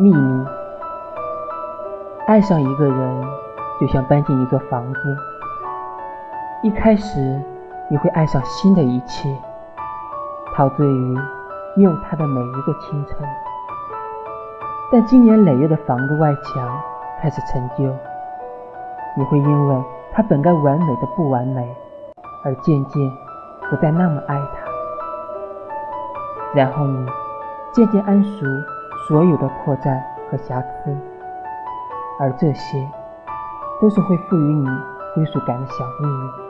秘密。爱上一个人，就像搬进一座房子。一开始，你会爱上新的一切，陶醉于拥有它的每一个清晨。但经年累月的房子外墙开始陈旧，你会因为它本该完美的不完美，而渐渐不再那么爱它。然后你渐渐谙熟所有的破绽和瑕疵，而这些都是会赋予你归属感的小秘密。